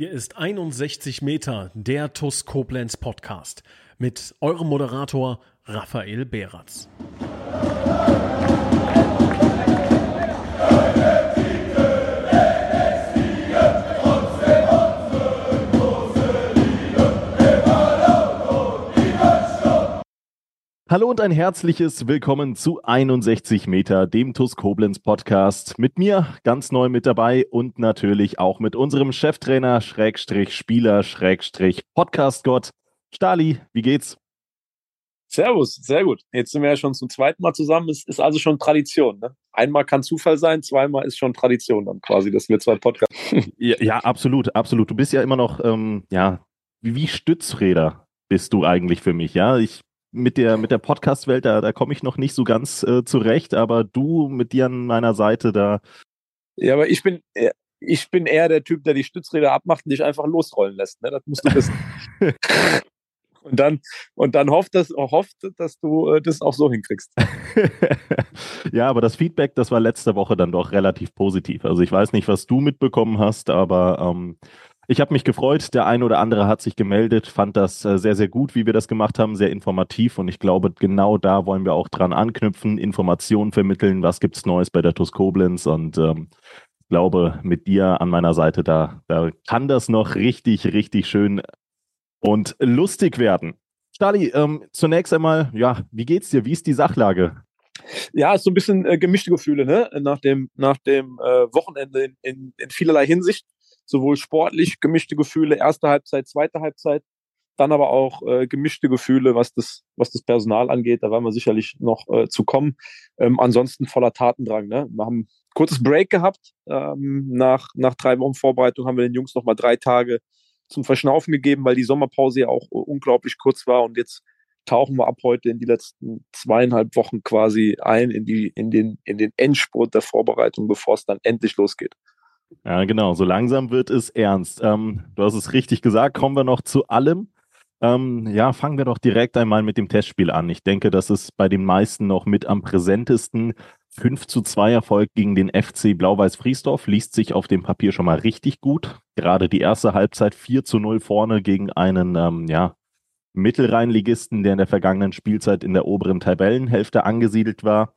Hier ist 61 Meter der TUS Koblenz Podcast mit eurem Moderator Raphael Behratz. Hallo und ein herzliches Willkommen zu 61 Meter, dem TUS Koblenz Podcast. Mit mir ganz neu mit dabei und natürlich auch mit unserem Cheftrainer, Schrägstrich Spieler, Schrägstrich Podcastgott. Stali, wie geht's? Servus, sehr gut. Jetzt sind wir ja schon zum zweiten Mal zusammen. Es ist also schon Tradition. Ne? Einmal kann Zufall sein, zweimal ist schon Tradition dann quasi, dass wir zwei Podcasts. ja, ja, absolut, absolut. Du bist ja immer noch, ähm, ja, wie, wie Stützräder bist du eigentlich für mich, ja? Ich mit der, mit der Podcast-Welt, da, da komme ich noch nicht so ganz äh, zurecht, aber du mit dir an meiner Seite, da. Ja, aber ich bin, äh, ich bin eher der Typ, der die Stützräder abmacht und dich einfach losrollen lässt. Ne? Das musst du wissen. und dann, und dann hofft, dass, hofft, dass du äh, das auch so hinkriegst. ja, aber das Feedback, das war letzte Woche dann doch relativ positiv. Also ich weiß nicht, was du mitbekommen hast, aber ähm, ich habe mich gefreut. Der eine oder andere hat sich gemeldet, fand das äh, sehr, sehr gut, wie wir das gemacht haben, sehr informativ. Und ich glaube, genau da wollen wir auch dran anknüpfen, Informationen vermitteln. Was gibt's Neues bei der TUS Koblenz? Und ähm, ich glaube, mit dir an meiner Seite, da, da kann das noch richtig, richtig schön und lustig werden. Stali, ähm, zunächst einmal, ja, wie geht's dir? Wie ist die Sachlage? Ja, ist so ein bisschen äh, gemischte Gefühle, ne? Nach dem, nach dem äh, Wochenende in, in, in vielerlei Hinsicht sowohl sportlich gemischte Gefühle, erste Halbzeit, zweite Halbzeit, dann aber auch äh, gemischte Gefühle, was das, was das Personal angeht. Da werden wir sicherlich noch äh, zu kommen. Ähm, ansonsten voller Tatendrang. Ne? Wir haben ein kurzes Break gehabt. Ähm, nach, nach drei Wochen Vorbereitung haben wir den Jungs noch mal drei Tage zum Verschnaufen gegeben, weil die Sommerpause ja auch unglaublich kurz war. Und jetzt tauchen wir ab heute in die letzten zweieinhalb Wochen quasi ein, in, die, in, den, in den Endspurt der Vorbereitung, bevor es dann endlich losgeht. Ja, genau. So langsam wird es ernst. Ähm, du hast es richtig gesagt. Kommen wir noch zu allem. Ähm, ja, fangen wir doch direkt einmal mit dem Testspiel an. Ich denke, das ist bei den meisten noch mit am präsentesten. 5 zu 2 Erfolg gegen den FC Blau-Weiß Friesdorf liest sich auf dem Papier schon mal richtig gut. Gerade die erste Halbzeit 4 zu 0 vorne gegen einen, ähm, ja, Mittelrheinligisten, der in der vergangenen Spielzeit in der oberen Tabellenhälfte angesiedelt war.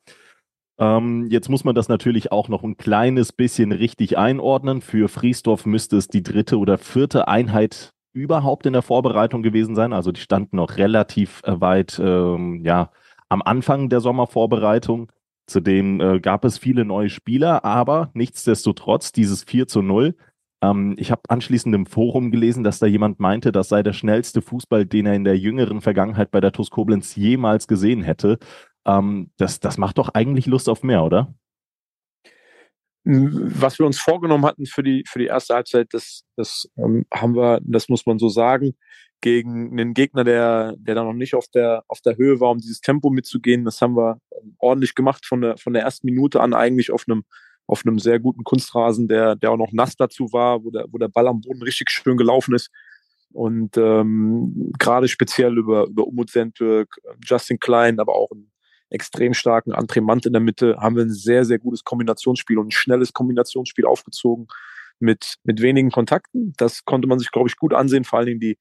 Ähm, jetzt muss man das natürlich auch noch ein kleines bisschen richtig einordnen. Für Friesdorf müsste es die dritte oder vierte Einheit überhaupt in der Vorbereitung gewesen sein. Also die standen noch relativ äh, weit ähm, ja, am Anfang der Sommervorbereitung. Zudem äh, gab es viele neue Spieler, aber nichtsdestotrotz dieses 4 zu 0. Ähm, ich habe anschließend im Forum gelesen, dass da jemand meinte, das sei der schnellste Fußball, den er in der jüngeren Vergangenheit bei der TuS Koblenz jemals gesehen hätte. Ähm, das, das macht doch eigentlich Lust auf mehr, oder? Was wir uns vorgenommen hatten für die, für die erste Halbzeit, das, das ähm, haben wir, das muss man so sagen, gegen einen Gegner, der, der da noch nicht auf der, auf der Höhe war, um dieses Tempo mitzugehen. Das haben wir ähm, ordentlich gemacht von der, von der ersten Minute an eigentlich auf einem, auf einem sehr guten Kunstrasen, der, der auch noch nass dazu war, wo der, wo der Ball am Boden richtig schön gelaufen ist. Und ähm, gerade speziell über, über Umut Sentürk, Justin Klein, aber auch ein extrem starken Antremant in der Mitte, haben wir ein sehr, sehr gutes Kombinationsspiel und ein schnelles Kombinationsspiel aufgezogen mit, mit wenigen Kontakten. Das konnte man sich, glaube ich, gut ansehen, vor allen Dingen die,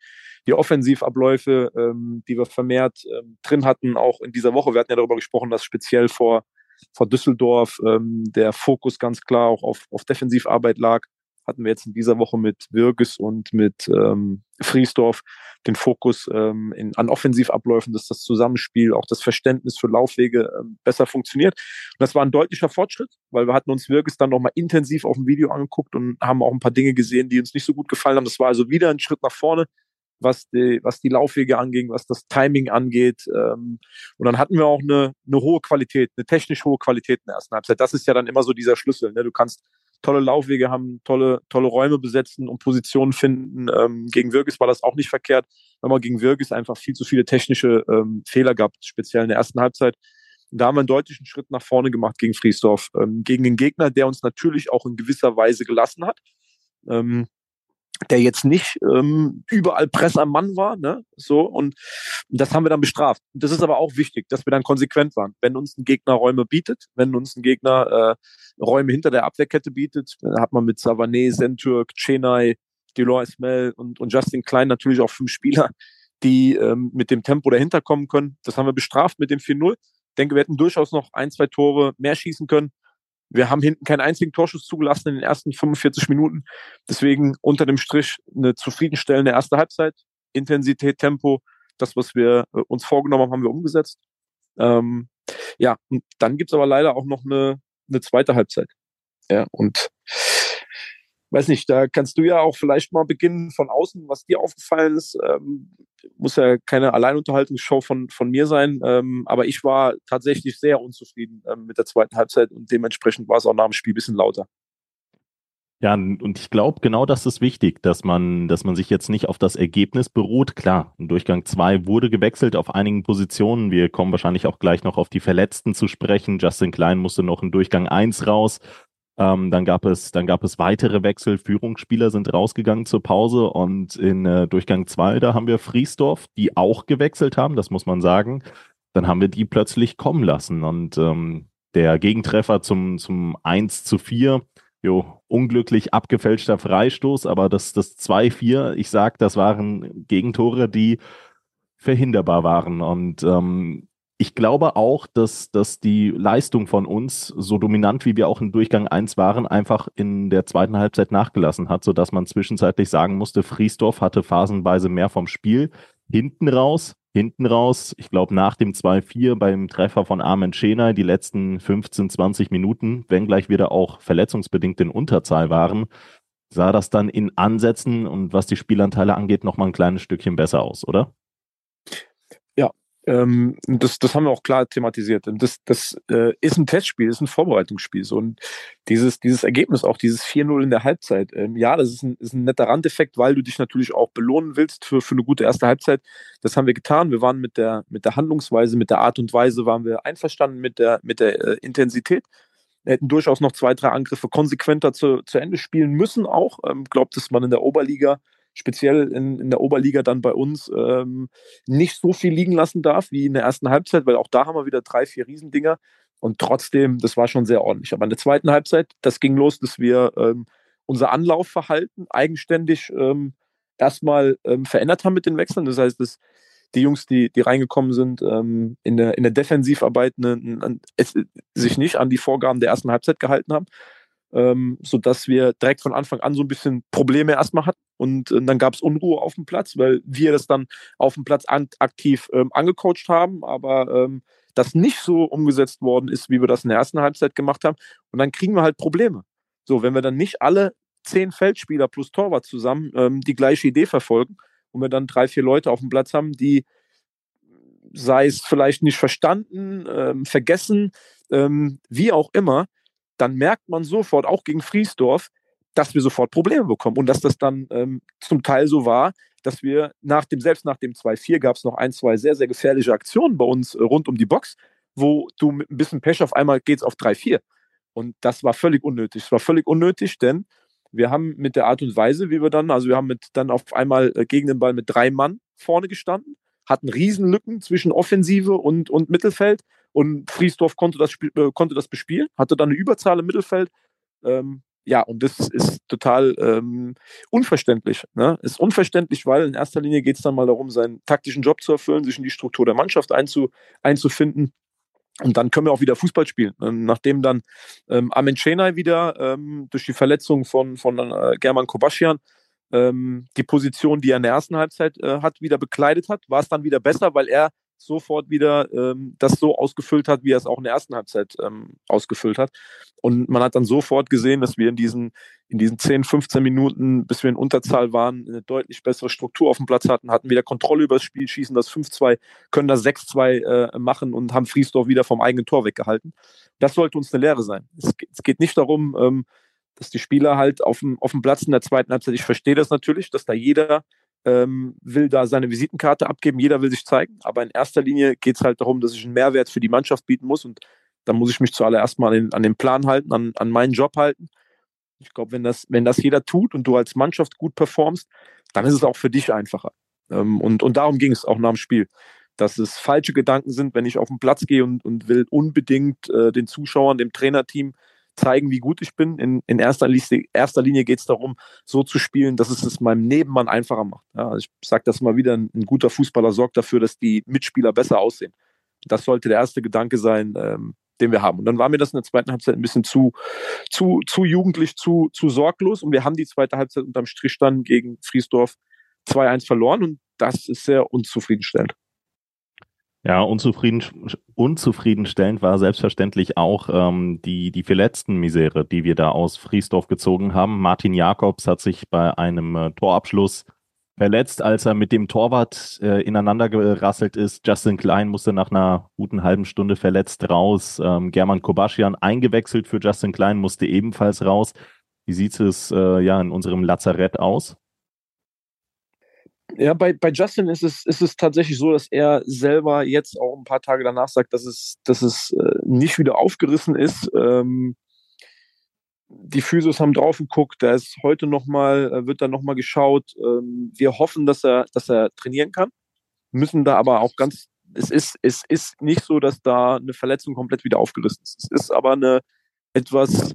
die Offensivabläufe, ähm, die wir vermehrt ähm, drin hatten, auch in dieser Woche. Wir hatten ja darüber gesprochen, dass speziell vor, vor Düsseldorf ähm, der Fokus ganz klar auch auf, auf Defensivarbeit lag hatten wir jetzt in dieser Woche mit Wirges und mit ähm, Friesdorf den Fokus ähm, in, an Offensivabläufen, dass das Zusammenspiel, auch das Verständnis für Laufwege ähm, besser funktioniert. Und das war ein deutlicher Fortschritt, weil wir hatten uns Wirges dann nochmal intensiv auf dem Video angeguckt und haben auch ein paar Dinge gesehen, die uns nicht so gut gefallen haben. Das war also wieder ein Schritt nach vorne was die, was die Laufwege anging, was das Timing angeht. Ähm, und dann hatten wir auch eine, eine hohe Qualität, eine technisch hohe Qualität in der ersten Halbzeit. Das ist ja dann immer so dieser Schlüssel. Ne? Du kannst tolle Laufwege haben, tolle, tolle Räume besetzen und Positionen finden. Ähm, gegen Wirges war das auch nicht verkehrt, weil man gegen Wirges einfach viel zu viele technische ähm, Fehler gab, speziell in der ersten Halbzeit. Und da haben wir einen deutlichen Schritt nach vorne gemacht gegen Friesdorf, ähm, gegen den Gegner, der uns natürlich auch in gewisser Weise gelassen hat. Ähm, der jetzt nicht ähm, überall Press am Mann war, ne? So und das haben wir dann bestraft. Das ist aber auch wichtig, dass wir dann konsequent waren. Wenn uns ein Gegner Räume bietet, wenn uns ein Gegner äh, Räume hinter der Abwehrkette bietet, hat man mit Savané, Sentürk, Chenay, Delors Ismail und, und Justin Klein natürlich auch fünf Spieler, die ähm, mit dem Tempo dahinter kommen können. Das haben wir bestraft mit dem 4-0. Ich denke, wir hätten durchaus noch ein, zwei Tore mehr schießen können. Wir haben hinten keinen einzigen Torschuss zugelassen in den ersten 45 Minuten. Deswegen unter dem Strich eine zufriedenstellende erste Halbzeit. Intensität, Tempo, das, was wir äh, uns vorgenommen haben, haben wir umgesetzt. Ähm, ja, und dann gibt's aber leider auch noch eine, eine zweite Halbzeit. Ja, und weiß nicht, da kannst du ja auch vielleicht mal beginnen von außen, was dir aufgefallen ist. Ähm, muss ja keine Alleinunterhaltungsshow von, von mir sein, ähm, aber ich war tatsächlich sehr unzufrieden ähm, mit der zweiten Halbzeit und dementsprechend war es auch nach dem Spiel ein bisschen lauter. Ja, und ich glaube, genau das ist wichtig, dass man, dass man sich jetzt nicht auf das Ergebnis beruht. Klar, im Durchgang 2 wurde gewechselt auf einigen Positionen. Wir kommen wahrscheinlich auch gleich noch auf die Verletzten zu sprechen. Justin Klein musste noch in Durchgang 1 raus. Ähm, dann gab es, dann gab es weitere Wechsel. Führungsspieler sind rausgegangen zur Pause und in äh, Durchgang 2, da haben wir Friesdorf, die auch gewechselt haben, das muss man sagen. Dann haben wir die plötzlich kommen lassen und ähm, der Gegentreffer zum, zum 1 zu 4 jo, unglücklich abgefälschter Freistoß, aber das, das 2-4, ich sag, das waren Gegentore, die verhinderbar waren. Und ähm, ich glaube auch, dass, dass die Leistung von uns, so dominant wie wir auch in Durchgang 1 waren, einfach in der zweiten Halbzeit nachgelassen hat, sodass man zwischenzeitlich sagen musste, Friesdorf hatte phasenweise mehr vom Spiel. Hinten raus hinten raus, ich glaube nach dem 2-4 beim Treffer von Armin Schena, die letzten 15, 20 Minuten, wenngleich wir da auch verletzungsbedingt in Unterzahl waren, sah das dann in Ansätzen und was die Spielanteile angeht, nochmal ein kleines Stückchen besser aus, oder? Ähm, das, das haben wir auch klar thematisiert. Das, das äh, ist ein Testspiel, ist ein Vorbereitungsspiel. So. Und dieses, dieses Ergebnis, auch dieses 4-0 in der Halbzeit, ähm, ja, das ist ein, ist ein netter Randeffekt, weil du dich natürlich auch belohnen willst für, für eine gute erste Halbzeit. Das haben wir getan. Wir waren mit der, mit der Handlungsweise, mit der Art und Weise, waren wir einverstanden mit der, mit der äh, Intensität. Wir hätten durchaus noch zwei, drei Angriffe konsequenter zu, zu Ende spielen müssen auch. Ähm, glaubt, dass man in der Oberliga speziell in, in der Oberliga dann bei uns ähm, nicht so viel liegen lassen darf wie in der ersten Halbzeit, weil auch da haben wir wieder drei, vier Riesendinger. Und trotzdem, das war schon sehr ordentlich. Aber in der zweiten Halbzeit, das ging los, dass wir ähm, unser Anlaufverhalten eigenständig ähm, erstmal ähm, verändert haben mit den Wechseln. Das heißt, dass die Jungs, die, die reingekommen sind, ähm, in, der, in der Defensivarbeit ne, sich nicht an die Vorgaben der ersten Halbzeit gehalten haben, ähm, sodass wir direkt von Anfang an so ein bisschen Probleme erstmal hatten. Und äh, dann gab es Unruhe auf dem Platz, weil wir das dann auf dem Platz an, aktiv ähm, angecoacht haben, aber ähm, das nicht so umgesetzt worden ist, wie wir das in der ersten Halbzeit gemacht haben. Und dann kriegen wir halt Probleme. So, wenn wir dann nicht alle zehn Feldspieler plus Torwart zusammen ähm, die gleiche Idee verfolgen und wir dann drei, vier Leute auf dem Platz haben, die sei es vielleicht nicht verstanden, ähm, vergessen, ähm, wie auch immer, dann merkt man sofort, auch gegen Friesdorf, dass wir sofort Probleme bekommen und dass das dann ähm, zum Teil so war, dass wir nach dem, selbst nach dem 2-4 gab es noch ein, zwei sehr, sehr gefährliche Aktionen bei uns äh, rund um die Box, wo du mit ein bisschen Pech auf einmal geht's auf 3-4. Und das war völlig unnötig. Es war völlig unnötig, denn wir haben mit der Art und Weise, wie wir dann, also wir haben mit dann auf einmal äh, gegen den Ball mit drei Mann vorne gestanden, hatten Riesenlücken zwischen Offensive und, und Mittelfeld und Friesdorf konnte das, äh, konnte das bespielen, hatte dann eine Überzahl im Mittelfeld. Ähm, ja, und das ist total ähm, unverständlich. Ne? Ist unverständlich, weil in erster Linie geht es dann mal darum, seinen taktischen Job zu erfüllen, sich in die Struktur der Mannschaft einzu, einzufinden. Und dann können wir auch wieder Fußball spielen. Ähm, nachdem dann ähm, Amen Chenay wieder ähm, durch die Verletzung von, von äh, German Kobaschian ähm, die Position, die er in der ersten Halbzeit äh, hat, wieder bekleidet hat, war es dann wieder besser, weil er sofort wieder ähm, das so ausgefüllt hat, wie er es auch in der ersten Halbzeit ähm, ausgefüllt hat. Und man hat dann sofort gesehen, dass wir in diesen, in diesen 10, 15 Minuten, bis wir in Unterzahl waren, eine deutlich bessere Struktur auf dem Platz hatten, hatten wieder Kontrolle über das Spiel, schießen das 5-2, können das 6-2 äh, machen und haben Friesdorf wieder vom eigenen Tor weggehalten. Das sollte uns eine Lehre sein. Es, es geht nicht darum, ähm, dass die Spieler halt auf dem, auf dem Platz in der zweiten Halbzeit, ich verstehe das natürlich, dass da jeder ähm, will da seine Visitenkarte abgeben, jeder will sich zeigen, aber in erster Linie geht es halt darum, dass ich einen Mehrwert für die Mannschaft bieten muss und da muss ich mich zuallererst mal an den, an den Plan halten, an, an meinen Job halten. Ich glaube, wenn das, wenn das jeder tut und du als Mannschaft gut performst, dann ist es auch für dich einfacher. Ähm, und, und darum ging es auch nach dem Spiel. Dass es falsche Gedanken sind, wenn ich auf den Platz gehe und, und will unbedingt äh, den Zuschauern, dem Trainerteam zeigen, wie gut ich bin. In, in erster, Linie, erster Linie geht es darum, so zu spielen, dass es es meinem Nebenmann einfacher macht. Ja, ich sage das mal wieder, ein, ein, guter Fußballer sorgt dafür, dass die Mitspieler besser aussehen. Das sollte der erste Gedanke sein, ähm, den wir haben. Und dann war mir das in der zweiten Halbzeit ein bisschen zu, zu, zu jugendlich, zu, zu sorglos. Und wir haben die zweite Halbzeit unterm Strich dann gegen Friesdorf 2-1 verloren. Und das ist sehr unzufriedenstellend. Ja, unzufrieden, unzufriedenstellend war selbstverständlich auch ähm, die, die Verletzten-Misere, die wir da aus Friesdorf gezogen haben. Martin Jakobs hat sich bei einem äh, Torabschluss verletzt, als er mit dem Torwart äh, ineinander gerasselt ist. Justin Klein musste nach einer guten halben Stunde verletzt raus. Ähm, German Kobaschian eingewechselt für Justin Klein musste ebenfalls raus. Wie sieht es äh, ja in unserem Lazarett aus? Ja, bei, bei Justin ist es, ist es tatsächlich so, dass er selber jetzt auch ein paar Tage danach sagt, dass es, dass es äh, nicht wieder aufgerissen ist. Ähm, die Physios haben drauf geguckt, da ist heute nochmal, äh, wird da nochmal geschaut. Ähm, wir hoffen, dass er, dass er trainieren kann, müssen da aber auch ganz, es ist, es ist nicht so, dass da eine Verletzung komplett wieder aufgerissen ist. Es ist aber eine etwas,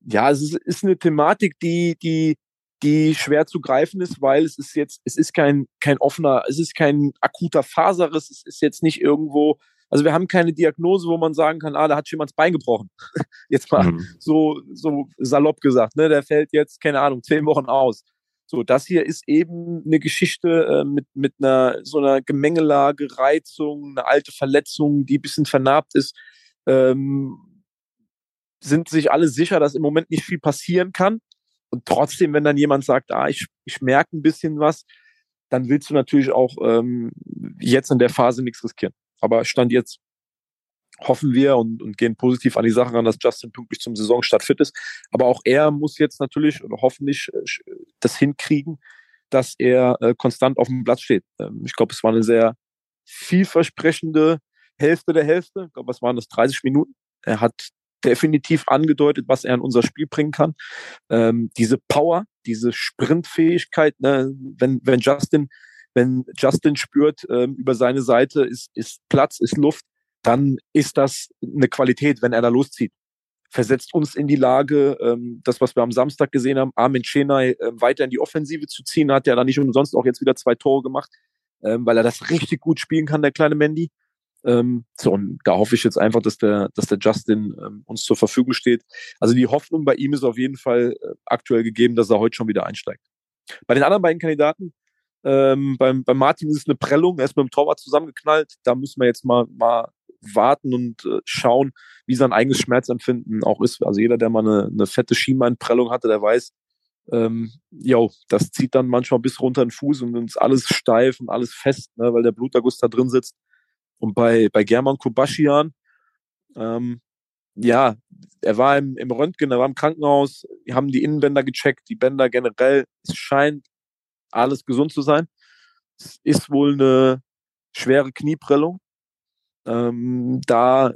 ja, es ist, ist eine Thematik, die, die, die schwer zu greifen ist, weil es ist jetzt, es ist kein, kein offener, es ist kein akuter Faserriss, es ist jetzt nicht irgendwo, also wir haben keine Diagnose, wo man sagen kann, ah, da hat jemand das Bein gebrochen. jetzt mal mhm. so, so salopp gesagt, ne, der fällt jetzt, keine Ahnung, zehn Wochen aus. So, das hier ist eben eine Geschichte äh, mit, mit einer, so einer Gemengelage, Reizung, eine alte Verletzung, die ein bisschen vernarbt ist. Ähm, sind sich alle sicher, dass im Moment nicht viel passieren kann. Und trotzdem, wenn dann jemand sagt, ah, ich, ich merke ein bisschen was, dann willst du natürlich auch ähm, jetzt in der Phase nichts riskieren. Aber Stand jetzt hoffen wir und, und gehen positiv an die Sache ran, dass Justin pünktlich zum Saisonstart fit ist. Aber auch er muss jetzt natürlich oder hoffentlich äh, das hinkriegen, dass er äh, konstant auf dem Platz steht. Ähm, ich glaube, es war eine sehr vielversprechende Hälfte der Hälfte. Ich glaube, was waren das? 30 Minuten. Er hat definitiv angedeutet, was er in unser Spiel bringen kann. Ähm, diese Power, diese Sprintfähigkeit, ne? wenn, wenn Justin, wenn Justin spürt, ähm, über seine Seite ist, ist Platz, ist Luft, dann ist das eine Qualität, wenn er da loszieht. Versetzt uns in die Lage, ähm, das, was wir am Samstag gesehen haben, Armin Chenay äh, weiter in die Offensive zu ziehen, hat ja dann nicht umsonst auch jetzt wieder zwei Tore gemacht, ähm, weil er das richtig gut spielen kann, der kleine Mandy. Ähm, so, und da hoffe ich jetzt einfach, dass der, dass der Justin ähm, uns zur Verfügung steht. Also die Hoffnung bei ihm ist auf jeden Fall äh, aktuell gegeben, dass er heute schon wieder einsteigt. Bei den anderen beiden Kandidaten, ähm, beim, beim Martin ist es eine Prellung, er ist mit dem Torwart zusammengeknallt. Da müssen wir jetzt mal, mal warten und äh, schauen, wie sein eigenes Schmerzempfinden auch ist. Also jeder, der mal eine, eine fette Schienbeinprellung hatte, der weiß, ähm, jo, das zieht dann manchmal bis runter den Fuß und ist alles steif und alles fest, ne, weil der Bluterguss da drin sitzt. Und bei, bei German Kubaschian, ähm, ja, er war im, im Röntgen, er war im Krankenhaus, haben die Innenbänder gecheckt, die Bänder generell, es scheint alles gesund zu sein. Es ist wohl eine schwere Knieprellung. Ähm, da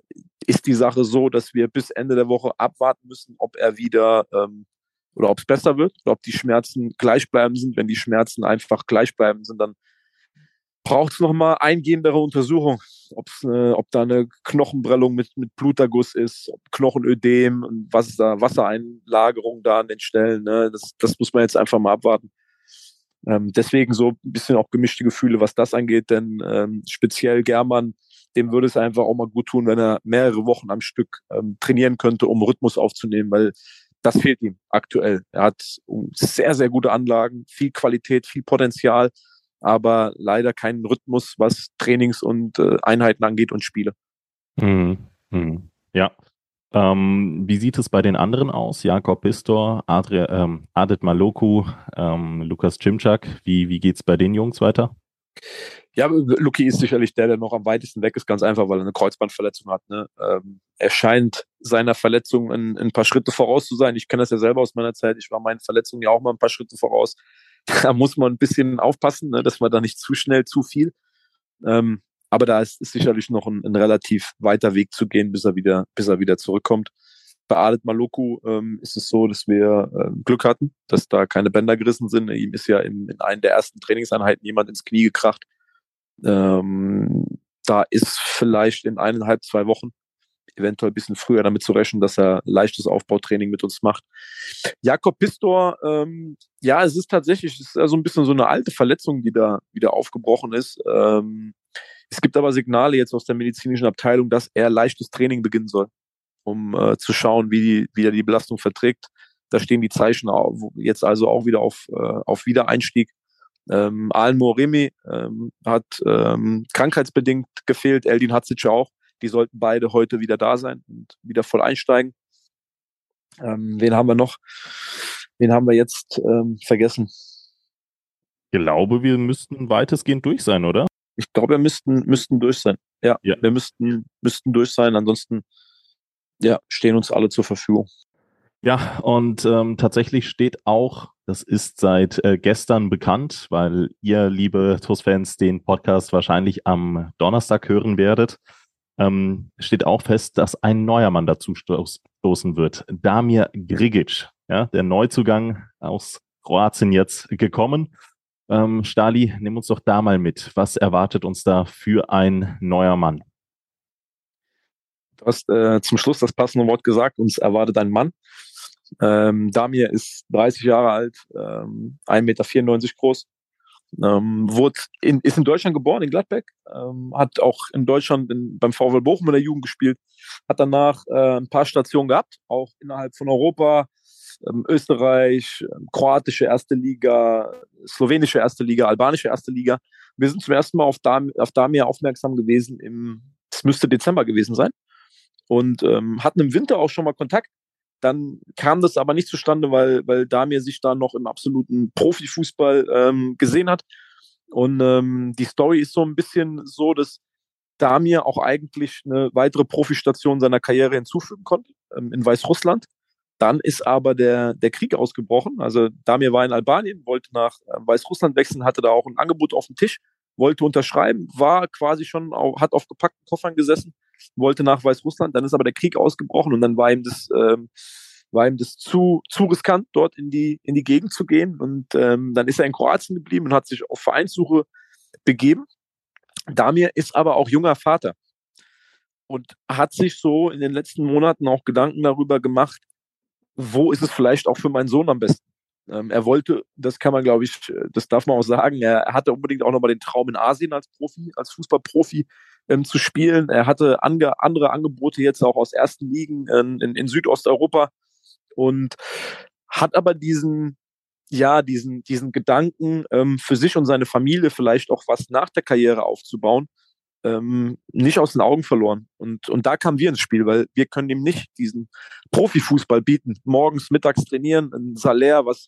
ist die Sache so, dass wir bis Ende der Woche abwarten müssen, ob er wieder ähm, oder ob es besser wird oder ob die Schmerzen gleich bleiben sind. Wenn die Schmerzen einfach gleich bleiben sind, dann braucht es nochmal eingehendere Untersuchung, ob's, äh, ob da eine Knochenprellung mit, mit Bluterguss ist, Knochenödem und was da, Wassereinlagerung da an den Stellen. Ne? Das, das muss man jetzt einfach mal abwarten. Ähm, deswegen so ein bisschen auch gemischte Gefühle, was das angeht, denn ähm, speziell German, dem würde es einfach auch mal gut tun, wenn er mehrere Wochen am Stück ähm, trainieren könnte, um Rhythmus aufzunehmen, weil das fehlt ihm aktuell. Er hat sehr, sehr gute Anlagen, viel Qualität, viel Potenzial, aber leider keinen Rhythmus, was Trainings und äh, Einheiten angeht und Spiele. Mhm. Mhm. Ja. Ähm, wie sieht es bei den anderen aus? Jakob Pistor, Adria, ähm, Adit Maloku, ähm, Lukas Cimczak. Wie, wie geht es bei den Jungs weiter? Ja, Luki ist sicherlich der, der noch am weitesten weg ist, ganz einfach, weil er eine Kreuzbandverletzung hat. Ne? Ähm, er scheint seiner Verletzung ein, ein, paar Schritte voraus zu sein. Ich kenne das ja selber aus meiner Zeit. Ich war meinen Verletzungen ja auch mal ein paar Schritte voraus. Da muss man ein bisschen aufpassen, ne, dass man da nicht zu schnell zu viel. Ähm, aber da ist, ist sicherlich noch ein, ein, relativ weiter Weg zu gehen, bis er wieder, bis er wieder zurückkommt. Bei Adet Maloku ähm, ist es so, dass wir äh, Glück hatten, dass da keine Bänder gerissen sind. Ihm ist ja in, in einer der ersten Trainingseinheiten jemand ins Knie gekracht. Ähm, da ist vielleicht in eineinhalb, zwei Wochen eventuell ein bisschen früher damit zu rechnen, dass er leichtes Aufbautraining mit uns macht. Jakob Pistor, ähm, ja, es ist tatsächlich, es ist also ein bisschen so eine alte Verletzung, die da wieder aufgebrochen ist. Ähm, es gibt aber Signale jetzt aus der medizinischen Abteilung, dass er leichtes Training beginnen soll, um äh, zu schauen, wie, die, wie er die Belastung verträgt. Da stehen die Zeichen jetzt also auch wieder auf, äh, auf Wiedereinstieg. Ähm, Alan Moremi ähm, hat ähm, krankheitsbedingt gefehlt, Eldin Hatzic auch. Die sollten beide heute wieder da sein und wieder voll einsteigen. Ähm, wen haben wir noch? Wen haben wir jetzt ähm, vergessen? Ich glaube, wir müssten weitestgehend durch sein, oder? Ich glaube, wir müssten, müssten durch sein. Ja, ja, wir müssten, müssten durch sein. Ansonsten ja, stehen uns alle zur Verfügung. Ja, und ähm, tatsächlich steht auch, das ist seit äh, gestern bekannt, weil ihr, liebe TUS-Fans, den Podcast wahrscheinlich am Donnerstag hören werdet, ähm, steht auch fest, dass ein neuer Mann dazu stoß, stoßen wird. Damir Grigic, ja, der Neuzugang aus Kroatien jetzt gekommen. Ähm, Stali, nimm uns doch da mal mit. Was erwartet uns da für ein neuer Mann? Du hast äh, zum Schluss das passende Wort gesagt, uns erwartet ein Mann. Ähm, Damir ist 30 Jahre alt, ähm, 1,94 Meter groß, ähm, wurde in, ist in Deutschland geboren, in Gladbeck, ähm, hat auch in Deutschland in, beim VfL Bochum in der Jugend gespielt, hat danach äh, ein paar Stationen gehabt, auch innerhalb von Europa, ähm, Österreich, ähm, kroatische erste Liga, slowenische erste Liga, albanische erste Liga. Wir sind zum ersten Mal auf, Dam auf Damir aufmerksam gewesen im, es müsste Dezember gewesen sein und ähm, hatten im Winter auch schon mal Kontakt dann kam das aber nicht zustande, weil, weil Damir sich da noch im absoluten Profifußball ähm, gesehen hat. Und ähm, die Story ist so ein bisschen so, dass Damir auch eigentlich eine weitere Profistation seiner Karriere hinzufügen konnte, ähm, in Weißrussland. Dann ist aber der, der Krieg ausgebrochen. Also Damir war in Albanien, wollte nach äh, Weißrussland wechseln, hatte da auch ein Angebot auf dem Tisch, wollte unterschreiben, war quasi schon, auch, hat auf gepackten Koffern gesessen wollte nach Weißrussland, dann ist aber der Krieg ausgebrochen und dann war ihm das, ähm, war ihm das zu, zu riskant, dort in die, in die Gegend zu gehen. Und ähm, dann ist er in Kroatien geblieben und hat sich auf Vereinssuche begeben. Damir ist aber auch junger Vater und hat sich so in den letzten Monaten auch Gedanken darüber gemacht, wo ist es vielleicht auch für meinen Sohn am besten. Ähm, er wollte, das kann man, glaube ich, das darf man auch sagen, er hatte unbedingt auch nochmal den Traum in Asien als Profi, als Fußballprofi ähm, zu spielen. Er hatte ange andere Angebote jetzt auch aus ersten Ligen in, in, in Südosteuropa und hat aber diesen, ja, diesen, diesen Gedanken ähm, für sich und seine Familie vielleicht auch was nach der Karriere aufzubauen, ähm, nicht aus den Augen verloren. Und, und da kamen wir ins Spiel, weil wir können ihm nicht diesen Profifußball bieten. Morgens, mittags trainieren, ein Salär, was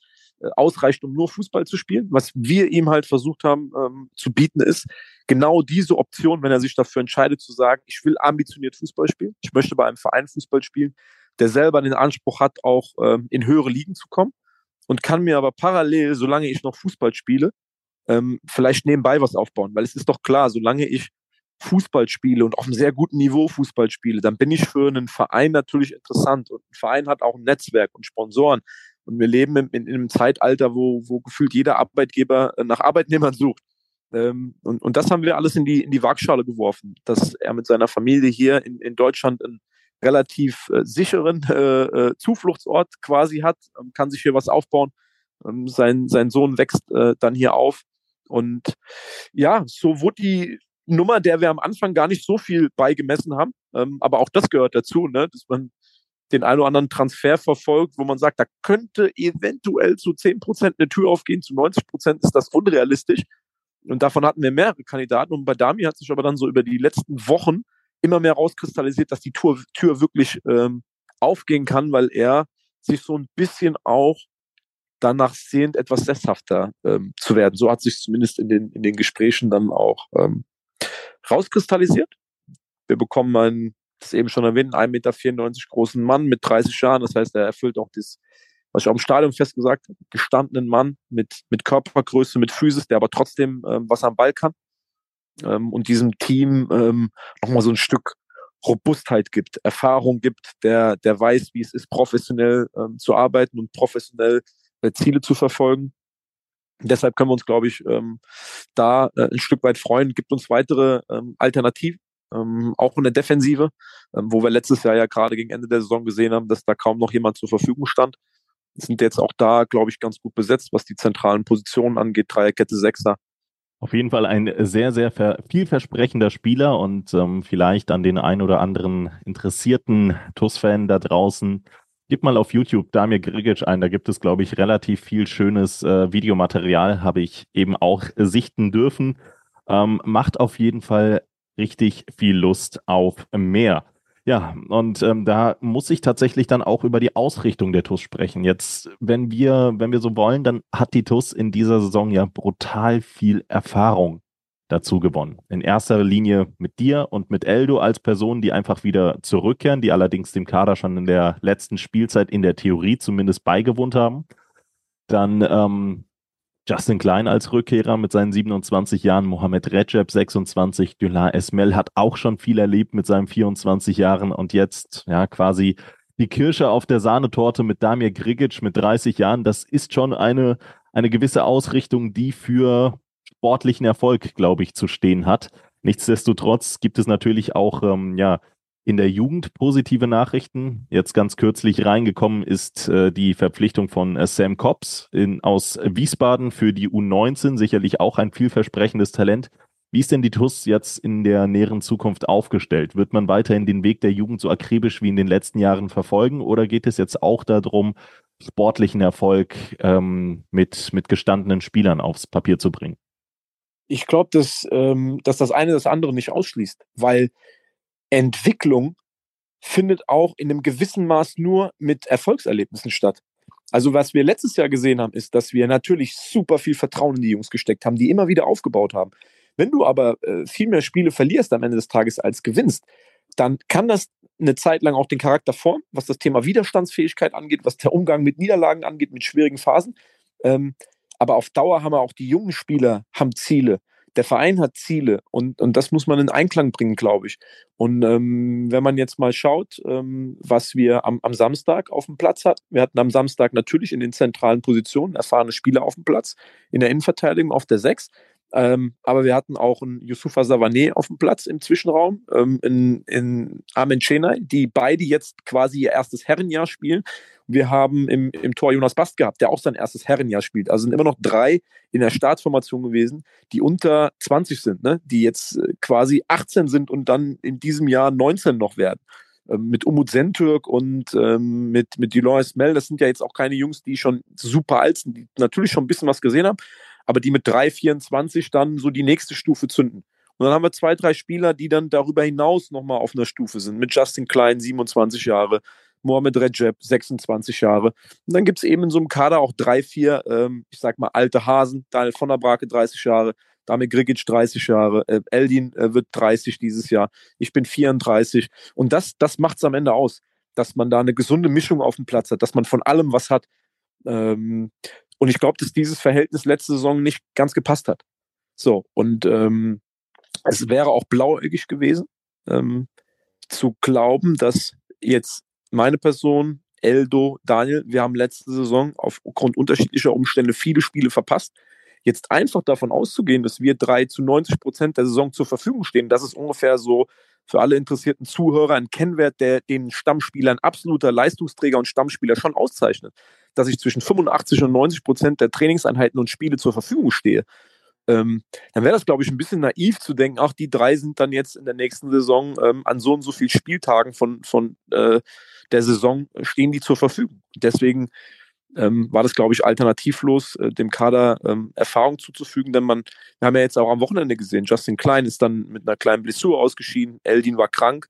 ausreicht, um nur Fußball zu spielen. Was wir ihm halt versucht haben ähm, zu bieten, ist genau diese Option, wenn er sich dafür entscheidet zu sagen, ich will ambitioniert Fußball spielen, ich möchte bei einem Verein Fußball spielen, der selber den Anspruch hat, auch ähm, in höhere Ligen zu kommen und kann mir aber parallel, solange ich noch Fußball spiele, ähm, vielleicht nebenbei was aufbauen. Weil es ist doch klar, solange ich Fußball spiele und auf einem sehr guten Niveau Fußball spiele, dann bin ich für einen Verein natürlich interessant. Und ein Verein hat auch ein Netzwerk und Sponsoren. Und wir leben in, in, in einem Zeitalter, wo, wo gefühlt jeder Arbeitgeber äh, nach Arbeitnehmern sucht. Ähm, und, und das haben wir alles in die, in die Waagschale geworfen, dass er mit seiner Familie hier in, in Deutschland einen relativ äh, sicheren äh, äh, Zufluchtsort quasi hat, ähm, kann sich hier was aufbauen. Ähm, sein, sein Sohn wächst äh, dann hier auf. Und ja, so wurde die Nummer, der wir am Anfang gar nicht so viel beigemessen haben. Ähm, aber auch das gehört dazu, ne? dass man den einen oder anderen Transfer verfolgt, wo man sagt, da könnte eventuell zu 10 Prozent eine Tür aufgehen, zu 90 Prozent ist das unrealistisch. Und davon hatten wir mehrere Kandidaten. Und bei Dami hat sich aber dann so über die letzten Wochen immer mehr rauskristallisiert, dass die Tür, Tür wirklich ähm, aufgehen kann, weil er sich so ein bisschen auch danach sehnt, etwas sesshafter ähm, zu werden. So hat sich zumindest in den, in den Gesprächen dann auch ähm, rauskristallisiert. Wir bekommen einen, das eben schon erwähnt, 1,94 Meter großen Mann mit 30 Jahren. Das heißt, er erfüllt auch das, was ich auch im Stadion fest gesagt habe, gestandenen Mann mit, mit Körpergröße, mit Physis, der aber trotzdem ähm, was am Ball kann ähm, und diesem Team ähm, nochmal so ein Stück Robustheit gibt, Erfahrung gibt, der, der weiß, wie es ist, professionell ähm, zu arbeiten und professionell äh, Ziele zu verfolgen. Deshalb können wir uns, glaube ich, ähm, da äh, ein Stück weit freuen. Gibt uns weitere ähm, Alternativen. Ähm, auch in der Defensive, ähm, wo wir letztes Jahr ja gerade gegen Ende der Saison gesehen haben, dass da kaum noch jemand zur Verfügung stand. Sind jetzt auch da, glaube ich, ganz gut besetzt, was die zentralen Positionen angeht, Dreierkette, Sechser. Auf jeden Fall ein sehr, sehr vielversprechender Spieler und ähm, vielleicht an den ein oder anderen interessierten TUS-Fan da draußen. Gib mal auf YouTube Damir Grigic ein, da gibt es, glaube ich, relativ viel schönes äh, Videomaterial, habe ich eben auch sichten dürfen. Ähm, macht auf jeden Fall richtig viel Lust auf mehr. Ja, und ähm, da muss ich tatsächlich dann auch über die Ausrichtung der TUS sprechen. Jetzt, wenn wir, wenn wir so wollen, dann hat die TUS in dieser Saison ja brutal viel Erfahrung dazu gewonnen. In erster Linie mit dir und mit Eldo als Personen, die einfach wieder zurückkehren, die allerdings dem Kader schon in der letzten Spielzeit in der Theorie zumindest beigewohnt haben. Dann ähm, Justin Klein als Rückkehrer mit seinen 27 Jahren, Mohamed Recep 26, Dula Esmel hat auch schon viel erlebt mit seinen 24 Jahren und jetzt ja quasi die Kirsche auf der Sahnetorte mit Damir Grigic mit 30 Jahren. Das ist schon eine, eine gewisse Ausrichtung, die für sportlichen Erfolg, glaube ich, zu stehen hat. Nichtsdestotrotz gibt es natürlich auch ähm, ja, in der Jugend positive Nachrichten. Jetzt ganz kürzlich reingekommen ist äh, die Verpflichtung von äh, Sam Cobbs in, aus Wiesbaden für die U19, sicherlich auch ein vielversprechendes Talent. Wie ist denn die TUS jetzt in der näheren Zukunft aufgestellt? Wird man weiterhin den Weg der Jugend so akribisch wie in den letzten Jahren verfolgen oder geht es jetzt auch darum, sportlichen Erfolg ähm, mit, mit gestandenen Spielern aufs Papier zu bringen? Ich glaube, dass, ähm, dass das eine das andere nicht ausschließt, weil Entwicklung findet auch in einem gewissen Maß nur mit Erfolgserlebnissen statt. Also was wir letztes Jahr gesehen haben, ist, dass wir natürlich super viel Vertrauen in die Jungs gesteckt haben, die immer wieder aufgebaut haben. Wenn du aber äh, viel mehr Spiele verlierst am Ende des Tages als gewinnst, dann kann das eine Zeit lang auch den Charakter formen, was das Thema Widerstandsfähigkeit angeht, was der Umgang mit Niederlagen angeht, mit schwierigen Phasen. Ähm, aber auf Dauer haben wir auch die jungen Spieler haben Ziele der Verein hat Ziele und, und das muss man in Einklang bringen, glaube ich. Und ähm, wenn man jetzt mal schaut, ähm, was wir am, am Samstag auf dem Platz hatten, wir hatten am Samstag natürlich in den zentralen Positionen erfahrene Spieler auf dem Platz, in der Innenverteidigung auf der 6. Ähm, aber wir hatten auch einen Yusufa Savané auf dem Platz im Zwischenraum, ähm, in, in Armen Chenay, die beide jetzt quasi ihr erstes Herrenjahr spielen. Wir haben im, im Tor Jonas Bast gehabt, der auch sein erstes Herrenjahr spielt. Also sind immer noch drei in der Startformation gewesen, die unter 20 sind, ne? die jetzt äh, quasi 18 sind und dann in diesem Jahr 19 noch werden. Ähm, mit Umut Sentürk und ähm, mit, mit Delon Mel, das sind ja jetzt auch keine Jungs, die schon super alt sind, die natürlich schon ein bisschen was gesehen haben, aber die mit 3, 24 dann so die nächste Stufe zünden. Und dann haben wir zwei, drei Spieler, die dann darüber hinaus nochmal auf einer Stufe sind. Mit Justin Klein, 27 Jahre, Mohamed Recep, 26 Jahre. Und dann gibt es eben in so einem Kader auch drei, vier, ähm, ich sag mal, alte Hasen. Daniel von der Brake, 30 Jahre. Damit Grigic 30 Jahre, äh, Eldin äh, wird 30 dieses Jahr, ich bin 34 und das, das macht es am Ende aus, dass man da eine gesunde Mischung auf dem Platz hat, dass man von allem was hat. Ähm, und ich glaube, dass dieses Verhältnis letzte Saison nicht ganz gepasst hat. So, und ähm, es wäre auch blauäugig gewesen, ähm, zu glauben, dass jetzt meine Person, Eldo, Daniel, wir haben letzte Saison aufgrund unterschiedlicher Umstände viele Spiele verpasst. Jetzt einfach davon auszugehen, dass wir drei zu 90 Prozent der Saison zur Verfügung stehen, das ist ungefähr so für alle interessierten Zuhörer ein Kennwert, der den Stammspielern absoluter Leistungsträger und Stammspieler schon auszeichnet. Dass ich zwischen 85 und 90 Prozent der Trainingseinheiten und Spiele zur Verfügung stehe. Ähm, dann wäre das, glaube ich, ein bisschen naiv zu denken, ach, die drei sind dann jetzt in der nächsten Saison ähm, an so und so vielen Spieltagen von, von äh, der Saison stehen die zur Verfügung. Deswegen ähm, war das, glaube ich, alternativlos, äh, dem Kader ähm, Erfahrung zuzufügen, denn man, wir haben ja jetzt auch am Wochenende gesehen, Justin Klein ist dann mit einer kleinen Blessur ausgeschieden, Eldin war krank.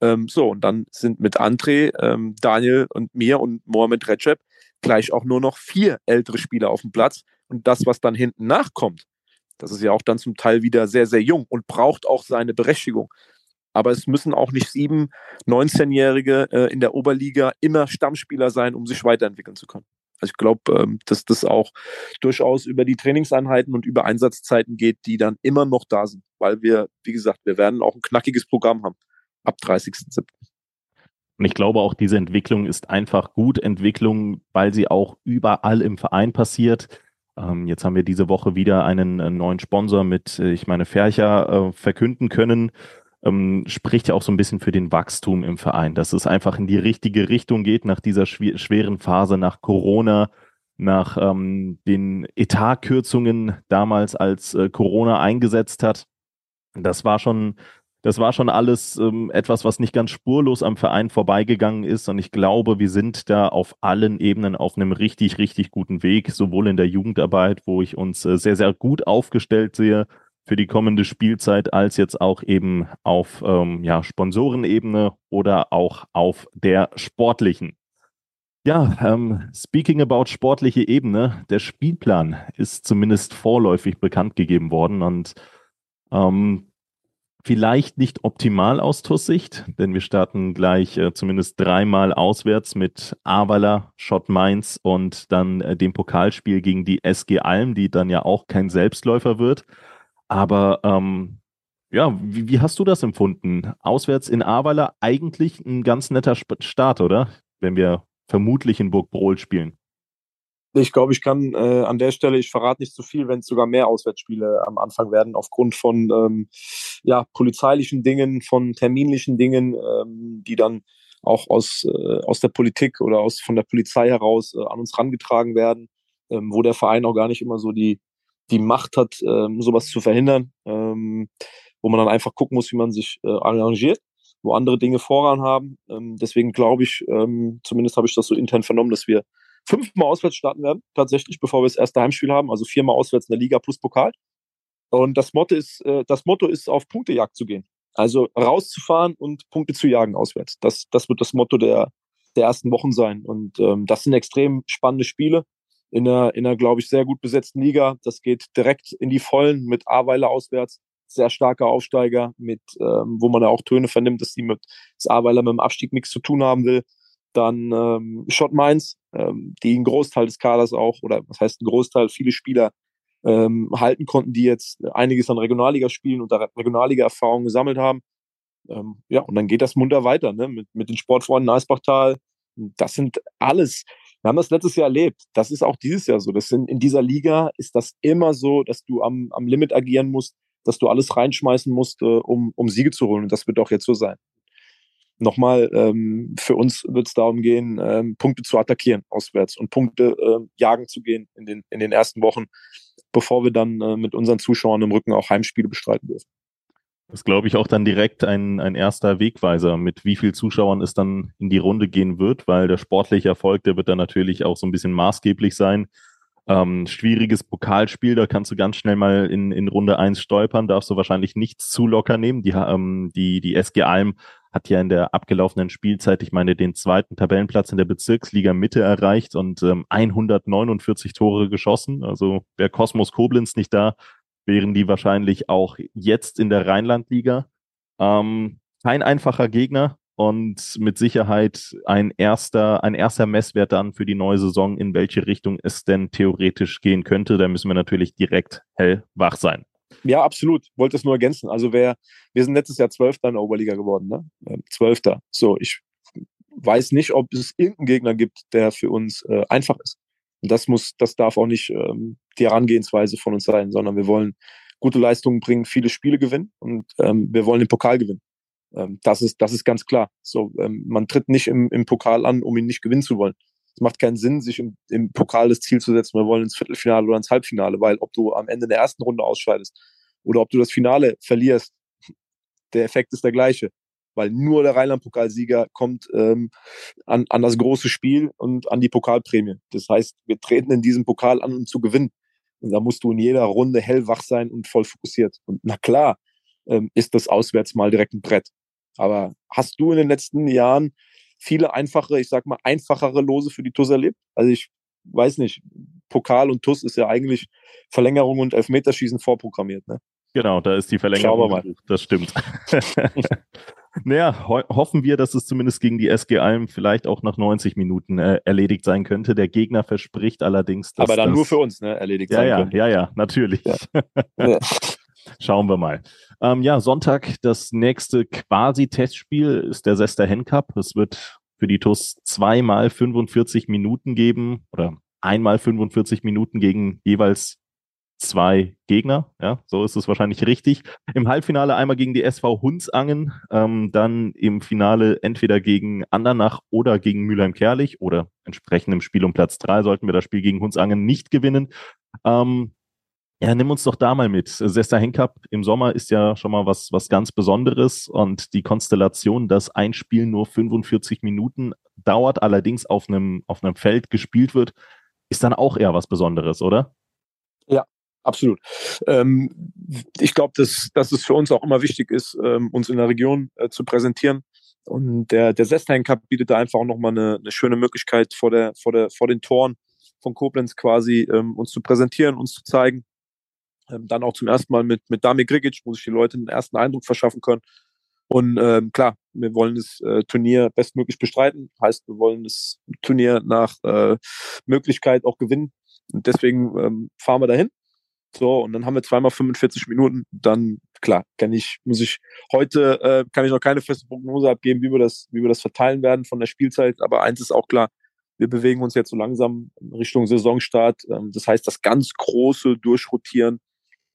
Ähm, so, und dann sind mit André, ähm, Daniel und mir und Mohamed Recep gleich auch nur noch vier ältere Spieler auf dem Platz. Und das, was dann hinten nachkommt, das ist ja auch dann zum Teil wieder sehr, sehr jung und braucht auch seine Berechtigung. Aber es müssen auch nicht sieben, 19-Jährige äh, in der Oberliga immer Stammspieler sein, um sich weiterentwickeln zu können. Also ich glaube, ähm, dass das auch durchaus über die Trainingseinheiten und über Einsatzzeiten geht, die dann immer noch da sind. Weil wir, wie gesagt, wir werden auch ein knackiges Programm haben ab 30.07. Und ich glaube auch, diese Entwicklung ist einfach gut Entwicklung, weil sie auch überall im Verein passiert. Ähm, jetzt haben wir diese Woche wieder einen, einen neuen Sponsor mit, äh, ich meine, Fercher äh, verkünden können. ähm, spricht ja auch so ein bisschen für den Wachstum im Verein, dass es einfach in die richtige Richtung geht nach dieser schweren Phase, nach Corona, nach ähm, den Etatkürzungen damals, als äh, Corona eingesetzt hat. Das war schon, das war schon alles ähm, etwas, was nicht ganz spurlos am Verein vorbeigegangen ist. Und ich glaube, wir sind da auf allen Ebenen auf einem richtig, richtig guten Weg, sowohl in der Jugendarbeit, wo ich uns äh, sehr, sehr gut aufgestellt sehe für die kommende Spielzeit, als jetzt auch eben auf ähm, ja, Sponsorenebene oder auch auf der sportlichen. Ja, ähm, speaking about sportliche Ebene, der Spielplan ist zumindest vorläufig bekannt gegeben worden und ähm, vielleicht nicht optimal aus TUS-Sicht, denn wir starten gleich äh, zumindest dreimal auswärts mit Avala, Schott Mainz und dann äh, dem Pokalspiel gegen die SG Alm, die dann ja auch kein Selbstläufer wird. Aber ähm, ja, wie, wie, hast du das empfunden? Auswärts in Avala eigentlich ein ganz netter Start, oder? Wenn wir vermutlich in Burg Brohl spielen. Ich glaube, ich kann äh, an der Stelle, ich verrate nicht zu viel, wenn es sogar mehr Auswärtsspiele am Anfang werden, aufgrund von ähm, ja, polizeilichen Dingen, von terminlichen Dingen, ähm, die dann auch aus, äh, aus der Politik oder aus von der Polizei heraus äh, an uns rangetragen werden, ähm, wo der Verein auch gar nicht immer so die, die Macht hat, ähm, sowas zu verhindern, ähm, wo man dann einfach gucken muss, wie man sich äh, arrangiert wo andere Dinge Vorrang haben. Ähm, deswegen glaube ich, ähm, zumindest habe ich das so intern vernommen, dass wir fünfmal auswärts starten werden, tatsächlich, bevor wir das erste Heimspiel haben, also viermal auswärts in der Liga plus Pokal. Und das Motto ist, äh, das Motto ist, auf Punktejagd zu gehen. Also rauszufahren und Punkte zu jagen auswärts. Das, das wird das Motto der, der ersten Wochen sein. Und ähm, das sind extrem spannende Spiele in einer, in einer, glaube ich, sehr gut besetzten Liga. Das geht direkt in die Vollen mit Aweiler auswärts sehr starker Aufsteiger, mit, ähm, wo man ja auch Töne vernimmt, dass die mit das Aweiler mit dem Abstieg nichts zu tun haben will. Dann ähm, Schott Mainz, ähm, die einen Großteil des Kaders auch, oder was heißt ein Großteil, viele Spieler ähm, halten konnten, die jetzt einiges an Regionalliga spielen und da Regionalliga-Erfahrungen gesammelt haben. Ähm, ja, und dann geht das munter weiter, ne? Mit, mit den Sportfreunden Eisbachtal. Das sind alles, wir haben das letztes Jahr erlebt. Das ist auch dieses Jahr so. Das sind, in dieser Liga ist das immer so, dass du am, am Limit agieren musst dass du alles reinschmeißen musst, äh, um, um Siege zu holen. Und das wird auch jetzt so sein. Nochmal, ähm, für uns wird es darum gehen, ähm, Punkte zu attackieren auswärts und Punkte äh, jagen zu gehen in den, in den ersten Wochen, bevor wir dann äh, mit unseren Zuschauern im Rücken auch Heimspiele bestreiten dürfen. Das glaube ich auch dann direkt ein, ein erster Wegweiser, mit wie viel Zuschauern es dann in die Runde gehen wird, weil der sportliche Erfolg, der wird dann natürlich auch so ein bisschen maßgeblich sein. Ähm, schwieriges Pokalspiel, da kannst du ganz schnell mal in, in Runde eins stolpern, darfst du wahrscheinlich nichts zu locker nehmen. Die, ähm, die, die SG Alm hat ja in der abgelaufenen Spielzeit, ich meine, den zweiten Tabellenplatz in der Bezirksliga Mitte erreicht und ähm, 149 Tore geschossen. Also wäre Kosmos Koblenz nicht da, wären die wahrscheinlich auch jetzt in der Rheinlandliga. Ähm, kein einfacher Gegner, und mit Sicherheit ein erster, ein erster Messwert dann für die neue Saison, in welche Richtung es denn theoretisch gehen könnte. Da müssen wir natürlich direkt hellwach sein. Ja, absolut. Wollte es nur ergänzen. Also wer, wir sind letztes Jahr Zwölfter in der Oberliga geworden, ne? Ähm, Zwölfter. So, ich weiß nicht, ob es irgendeinen Gegner gibt, der für uns äh, einfach ist. Und das muss, das darf auch nicht ähm, die Herangehensweise von uns sein, sondern wir wollen gute Leistungen bringen, viele Spiele gewinnen und ähm, wir wollen den Pokal gewinnen. Ähm, das, ist, das ist ganz klar. So, ähm, man tritt nicht im, im Pokal an, um ihn nicht gewinnen zu wollen. Es macht keinen Sinn, sich im, im Pokal das Ziel zu setzen, wir wollen ins Viertelfinale oder ins Halbfinale, weil ob du am Ende der ersten Runde ausscheidest oder ob du das Finale verlierst, der Effekt ist der gleiche. Weil nur der Rheinland-Pokalsieger kommt ähm, an, an das große Spiel und an die Pokalprämie. Das heißt, wir treten in diesem Pokal an, um zu gewinnen. Und da musst du in jeder Runde hellwach sein und voll fokussiert. Und na klar, ähm, ist das auswärts mal direkt ein Brett. Aber hast du in den letzten Jahren viele einfache, ich sag mal, einfachere Lose für die TUS erlebt? Also ich weiß nicht, Pokal und TUS ist ja eigentlich Verlängerung und Elfmeterschießen vorprogrammiert, ne? Genau, da ist die Verlängerung. Mal. Das stimmt. naja, ho hoffen wir, dass es zumindest gegen die SG Alm vielleicht auch nach 90 Minuten äh, erledigt sein könnte. Der Gegner verspricht allerdings, dass. Aber dann das, nur für uns, ne? Erledigt ja, sein ja, könnte. Ja, ja, natürlich. Ja. Schauen wir mal. Ähm, ja, Sonntag das nächste Quasi-Testspiel ist der Sester Hen Cup. Es wird für die TUS zweimal 45 Minuten geben oder einmal 45 Minuten gegen jeweils zwei Gegner. Ja, so ist es wahrscheinlich richtig. Im Halbfinale einmal gegen die SV Hunsangen, ähm, dann im Finale entweder gegen Andernach oder gegen Mülheim-Kerlich oder entsprechend im Spiel um Platz drei sollten wir das Spiel gegen Hunsangen nicht gewinnen. Ähm, ja, nimm uns doch da mal mit. Sester Henkup im Sommer ist ja schon mal was, was ganz Besonderes und die Konstellation, dass ein Spiel nur 45 Minuten dauert, allerdings auf einem, auf einem Feld gespielt wird, ist dann auch eher was Besonderes, oder? Ja, absolut. Ähm, ich glaube, dass, dass es für uns auch immer wichtig ist, ähm, uns in der Region äh, zu präsentieren. Und der, der Sestheim Cup bietet da einfach auch nochmal eine, eine schöne Möglichkeit vor, der, vor, der, vor den Toren von Koblenz quasi ähm, uns zu präsentieren, uns zu zeigen. Ähm, dann auch zum ersten Mal mit, mit Dami Grigic, wo sich die Leute einen ersten Eindruck verschaffen können. Und ähm, klar, wir wollen das äh, Turnier bestmöglich bestreiten. Heißt, wir wollen das Turnier nach äh, Möglichkeit auch gewinnen. Und deswegen ähm, fahren wir dahin. So, und dann haben wir zweimal 45 Minuten. Dann, klar, kann ich, muss ich, heute äh, kann ich noch keine feste Prognose abgeben, wie wir das, wie wir das verteilen werden von der Spielzeit. Aber eins ist auch klar, wir bewegen uns jetzt so langsam Richtung Saisonstart. Ähm, das heißt, das ganz große Durchrotieren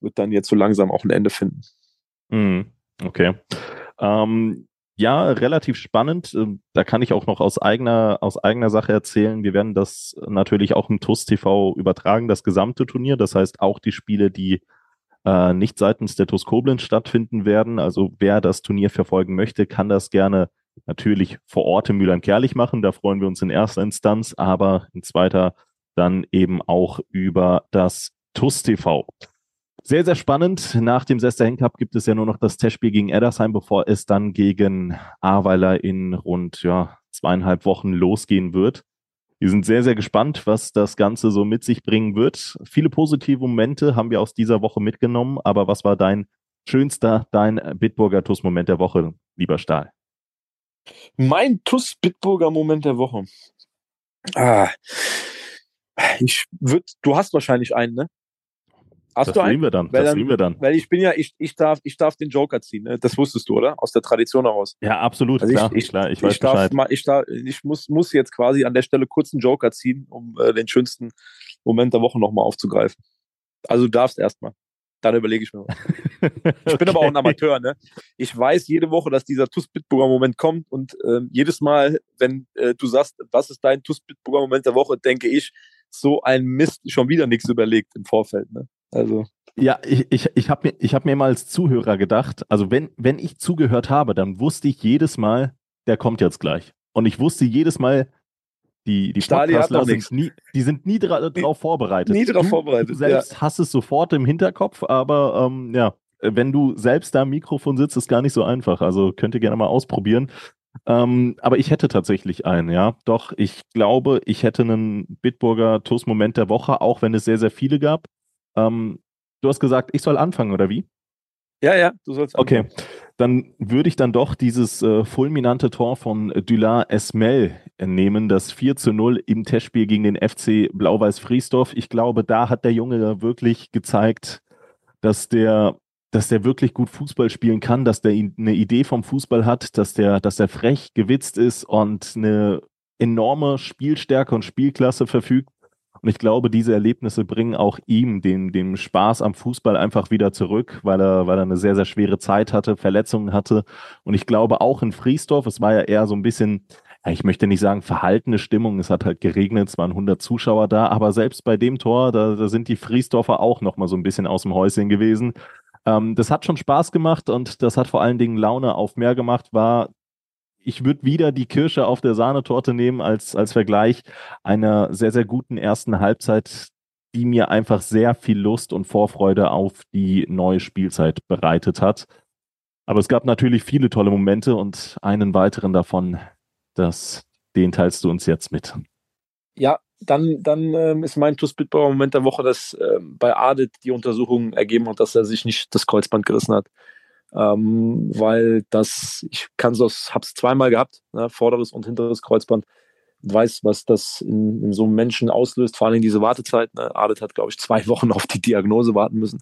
wird dann jetzt so langsam auch ein Ende finden. Mhm. Okay. Ähm, ja, relativ spannend. Ähm, da kann ich auch noch aus eigener, aus eigener Sache erzählen. Wir werden das natürlich auch im TUS TV übertragen, das gesamte Turnier. Das heißt auch die Spiele, die äh, nicht seitens der TUS Koblenz stattfinden werden. Also wer das Turnier verfolgen möchte, kann das gerne natürlich vor Ort in Mülheim-Kerlich machen. Da freuen wir uns in erster Instanz, aber in zweiter dann eben auch über das TUS TV. Sehr, sehr spannend. Nach dem Sester Cup gibt es ja nur noch das Testspiel gegen Eddersheim, bevor es dann gegen Ahrweiler in rund ja, zweieinhalb Wochen losgehen wird. Wir sind sehr, sehr gespannt, was das Ganze so mit sich bringen wird. Viele positive Momente haben wir aus dieser Woche mitgenommen, aber was war dein schönster, dein Bitburger TUS-Moment der Woche, lieber Stahl? Mein TUS-Bitburger Moment der Woche. Ah, ich würde, du hast wahrscheinlich einen, ne? Hast das du einen? wir dann. Weil das dann, wir dann. Weil ich bin ja, ich, ich darf, ich darf den Joker ziehen. Ne? Das wusstest du, oder? Aus der Tradition heraus. Ja, absolut. Also klar, ich, klar, ich, weiß ich darf, Bescheid. Mal, ich, darf, ich muss, muss jetzt quasi an der Stelle kurz einen Joker ziehen, um äh, den schönsten Moment der Woche nochmal aufzugreifen. Also du darfst erstmal. Dann überlege ich mir was. Ich bin aber auch ein Amateur, ne? Ich weiß jede Woche, dass dieser TUS Bitburger Moment kommt und ähm, jedes Mal, wenn äh, du sagst, was ist dein TUS Bitburger Moment der Woche, denke ich, so ein Mist, schon wieder nichts überlegt im Vorfeld, ne? Also. Ja, ich, ich, ich habe mir, ich hab mir mal als Zuhörer gedacht, also wenn, wenn ich zugehört habe, dann wusste ich jedes Mal, der kommt jetzt gleich. Und ich wusste jedes Mal, die, die Podcastler sind nie, die sind nie dra drauf vorbereitet. Nie drauf vorbereitet. Du selbst ja. hast es sofort im Hinterkopf, aber ähm, ja, wenn du selbst da am Mikrofon sitzt, ist gar nicht so einfach. Also könnt ihr gerne mal ausprobieren. Ähm, aber ich hätte tatsächlich einen, ja. Doch, ich glaube, ich hätte einen Bitburger Toast-Moment der Woche, auch wenn es sehr, sehr viele gab. Ähm, du hast gesagt, ich soll anfangen, oder wie? Ja, ja, du sollst anfangen. Okay, dann würde ich dann doch dieses äh, fulminante Tor von Dula Esmel nehmen, das 4 zu 0 im Testspiel gegen den FC Blau-Weiß Friesdorf. Ich glaube, da hat der Junge wirklich gezeigt, dass der dass der wirklich gut Fußball spielen kann, dass der eine Idee vom Fußball hat, dass der, dass er frech gewitzt ist und eine enorme Spielstärke und Spielklasse verfügt. Und ich glaube, diese Erlebnisse bringen auch ihm den, den Spaß am Fußball einfach wieder zurück, weil er, weil er eine sehr, sehr schwere Zeit hatte, Verletzungen hatte. Und ich glaube auch in Friesdorf, es war ja eher so ein bisschen, ich möchte nicht sagen verhaltene Stimmung, es hat halt geregnet, es waren 100 Zuschauer da, aber selbst bei dem Tor, da, da sind die Friesdorfer auch nochmal so ein bisschen aus dem Häuschen gewesen. Ähm, das hat schon Spaß gemacht und das hat vor allen Dingen Laune auf mehr gemacht, war ich würde wieder die Kirsche auf der Sahnetorte nehmen als, als Vergleich einer sehr, sehr guten ersten Halbzeit, die mir einfach sehr viel Lust und Vorfreude auf die neue Spielzeit bereitet hat. Aber es gab natürlich viele tolle Momente und einen weiteren davon, das, den teilst du uns jetzt mit. Ja, dann, dann ähm, ist mein Tuss-Bitbauer Moment der Woche, dass ähm, bei Adit die Untersuchung ergeben hat, dass er sich nicht das Kreuzband gerissen hat ähm, weil das, ich kann es, habe es zweimal gehabt, ne, vorderes und hinteres Kreuzband, weiß, was das in, in so einem Menschen auslöst, vor allem diese Wartezeit. Ne. Adet hat, glaube ich, zwei Wochen auf die Diagnose warten müssen.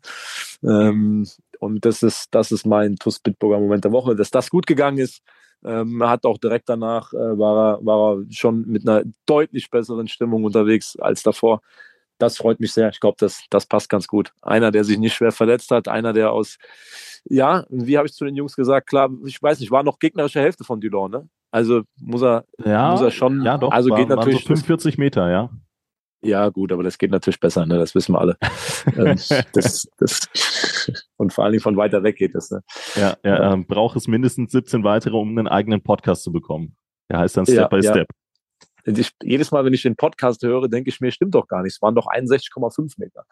Ähm, und das ist, das ist mein TUS Bitburger Moment der Woche, dass das gut gegangen ist. Ähm, er hat auch direkt danach, äh, war, er, war er schon mit einer deutlich besseren Stimmung unterwegs als davor. Das freut mich sehr. Ich glaube, das, das passt ganz gut. Einer, der sich nicht schwer verletzt hat, einer, der aus, ja, wie habe ich zu den Jungs gesagt, klar, ich weiß nicht, war noch gegnerische Hälfte von Dulon, ne? Also muss er, ja, muss er schon, ja, doch, also war, geht natürlich. So 45 Meter, ja. Ja, gut, aber das geht natürlich besser, ne? Das wissen wir alle. Ähm, das, das, und vor allen Dingen von weiter weg geht das, ne? Ja, ja ähm, braucht es mindestens 17 weitere, um einen eigenen Podcast zu bekommen. Der heißt dann Step Ja, by ja. Ich, jedes Mal, wenn ich den Podcast höre, denke ich mir, stimmt doch gar nicht. Es waren doch 61,5 Meter.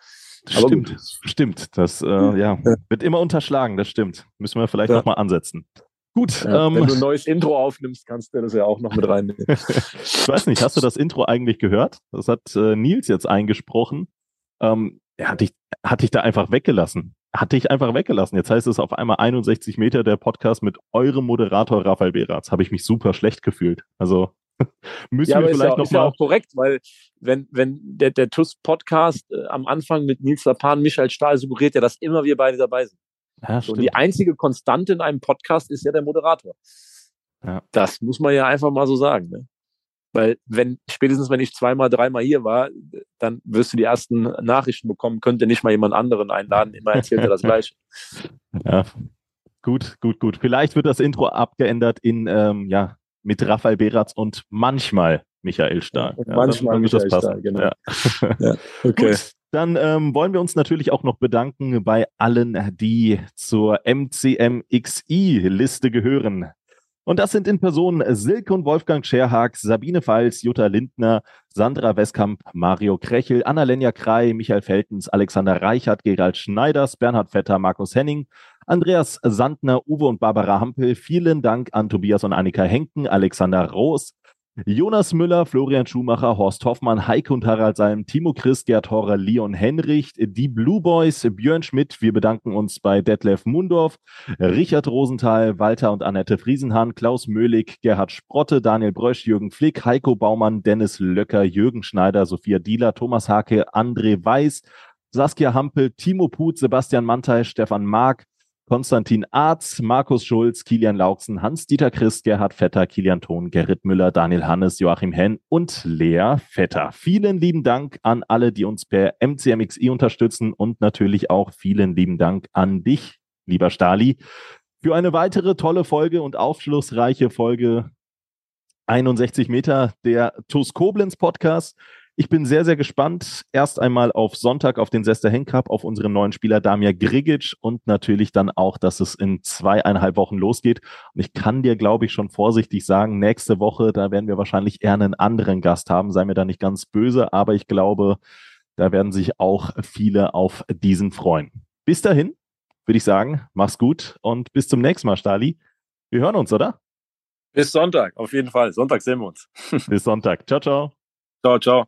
Aber Stimmt, gut. stimmt. Das äh, ja, wird immer unterschlagen, das stimmt. Müssen wir vielleicht Ja. nochmal ansetzen. Gut, Ja, ähm, wenn du ein neues Intro aufnimmst, kannst du das ja auch noch mit reinnehmen. ich weiß nicht, hast du das Intro eigentlich gehört? Das hat äh, Nils jetzt eingesprochen. Ähm, er hat dich, hat dich da einfach weggelassen. Hat dich einfach weggelassen. Jetzt heißt es auf einmal 61 Meter der Podcast mit eurem Moderator Raphael Beratz. Habe ich mich super schlecht gefühlt. Also müssen ja, wir ist ja, vielleicht ist ja nochmal. auch korrekt, weil wenn, wenn der, der TUS-Podcast äh, am Anfang mit Nils Lapan, Michael Stahl suggeriert ja, dass immer wir beide dabei sind. Ja, So, und die einzige Konstante in einem Podcast ist ja der Moderator. Ja. Das muss man ja einfach mal so sagen. Ne? Weil wenn, spätestens wenn ich zweimal, dreimal hier war, dann wirst du die ersten Nachrichten bekommen, könnte nicht mal jemand anderen einladen, immer erzählt er das Gleiche. Ja, gut, gut, gut. Vielleicht wird das Intro abgeändert in, ähm, ja, mit Raphael Beratz und manchmal Michael Stahl. Ja, manchmal wird das Michael passen. Stahl, genau. Ja. Okay. Gut, dann ähm, wollen wir uns natürlich auch noch bedanken bei allen, die zur MCMXI-Liste gehören. Und das sind in Person Silke und Wolfgang Scherhag, Sabine Pfalz, Jutta Lindner, Sandra Westkamp, Mario Krechel, Annalenja Krei, Michael Feltens, Alexander Reichert, Gerald Schneiders, Bernhard Vetter, Markus Henning, Andreas Sandner, Uwe und Barbara Hampel. Vielen Dank an Tobias und Annika Henken, Alexander Roos, Jonas Müller, Florian Schumacher, Horst Hoffmann, Heike und Harald Salm, Timo Chris, Gerd Horrer, Leon Henricht, die Blue Boys, Björn Schmidt. Wir bedanken uns bei Detlef Mundorf, Richard Rosenthal, Walter und Annette Friesenhahn, Klaus Möhlig, Gerhard Sprotte, Daniel Brösch, Jürgen Flick, Heiko Baumann, Dennis Löcker, Jürgen Schneider, Sophia Dieler, Thomas Hake, André Weiß, Saskia Hampel, Timo Put, Sebastian Mantei, Stefan Mark, Konstantin Arz, Markus Schulz, Kilian Lauksen, Hans-Dieter Christ, Gerhard Vetter, Kilian Thon, Gerrit Müller, Daniel Hannes, Joachim Henn und Lea Vetter. Vielen lieben Dank an alle, die uns per MCMXI unterstützen und natürlich auch vielen lieben Dank an dich, lieber Stali, für eine weitere tolle Folge und aufschlussreiche Folge 61 Meter der TUS Koblenz Podcast. Ich bin sehr, sehr gespannt. Erst einmal auf Sonntag auf den Sester Henk Cup, auf unseren neuen Spieler Damir Grigic und natürlich dann auch, dass es in zweieinhalb Wochen losgeht. Und ich kann dir, glaube ich, schon vorsichtig sagen, nächste Woche, da werden wir wahrscheinlich eher einen anderen Gast haben. Sei mir da nicht ganz böse, aber ich glaube, da werden sich auch viele auf diesen freuen. Bis dahin, würde ich sagen, mach's gut und bis zum nächsten Mal, Stali. Wir hören uns, oder? Bis Sonntag, auf jeden Fall. Sonntag sehen wir uns. Bis Sonntag. Ciao, ciao. Ciao, ciao.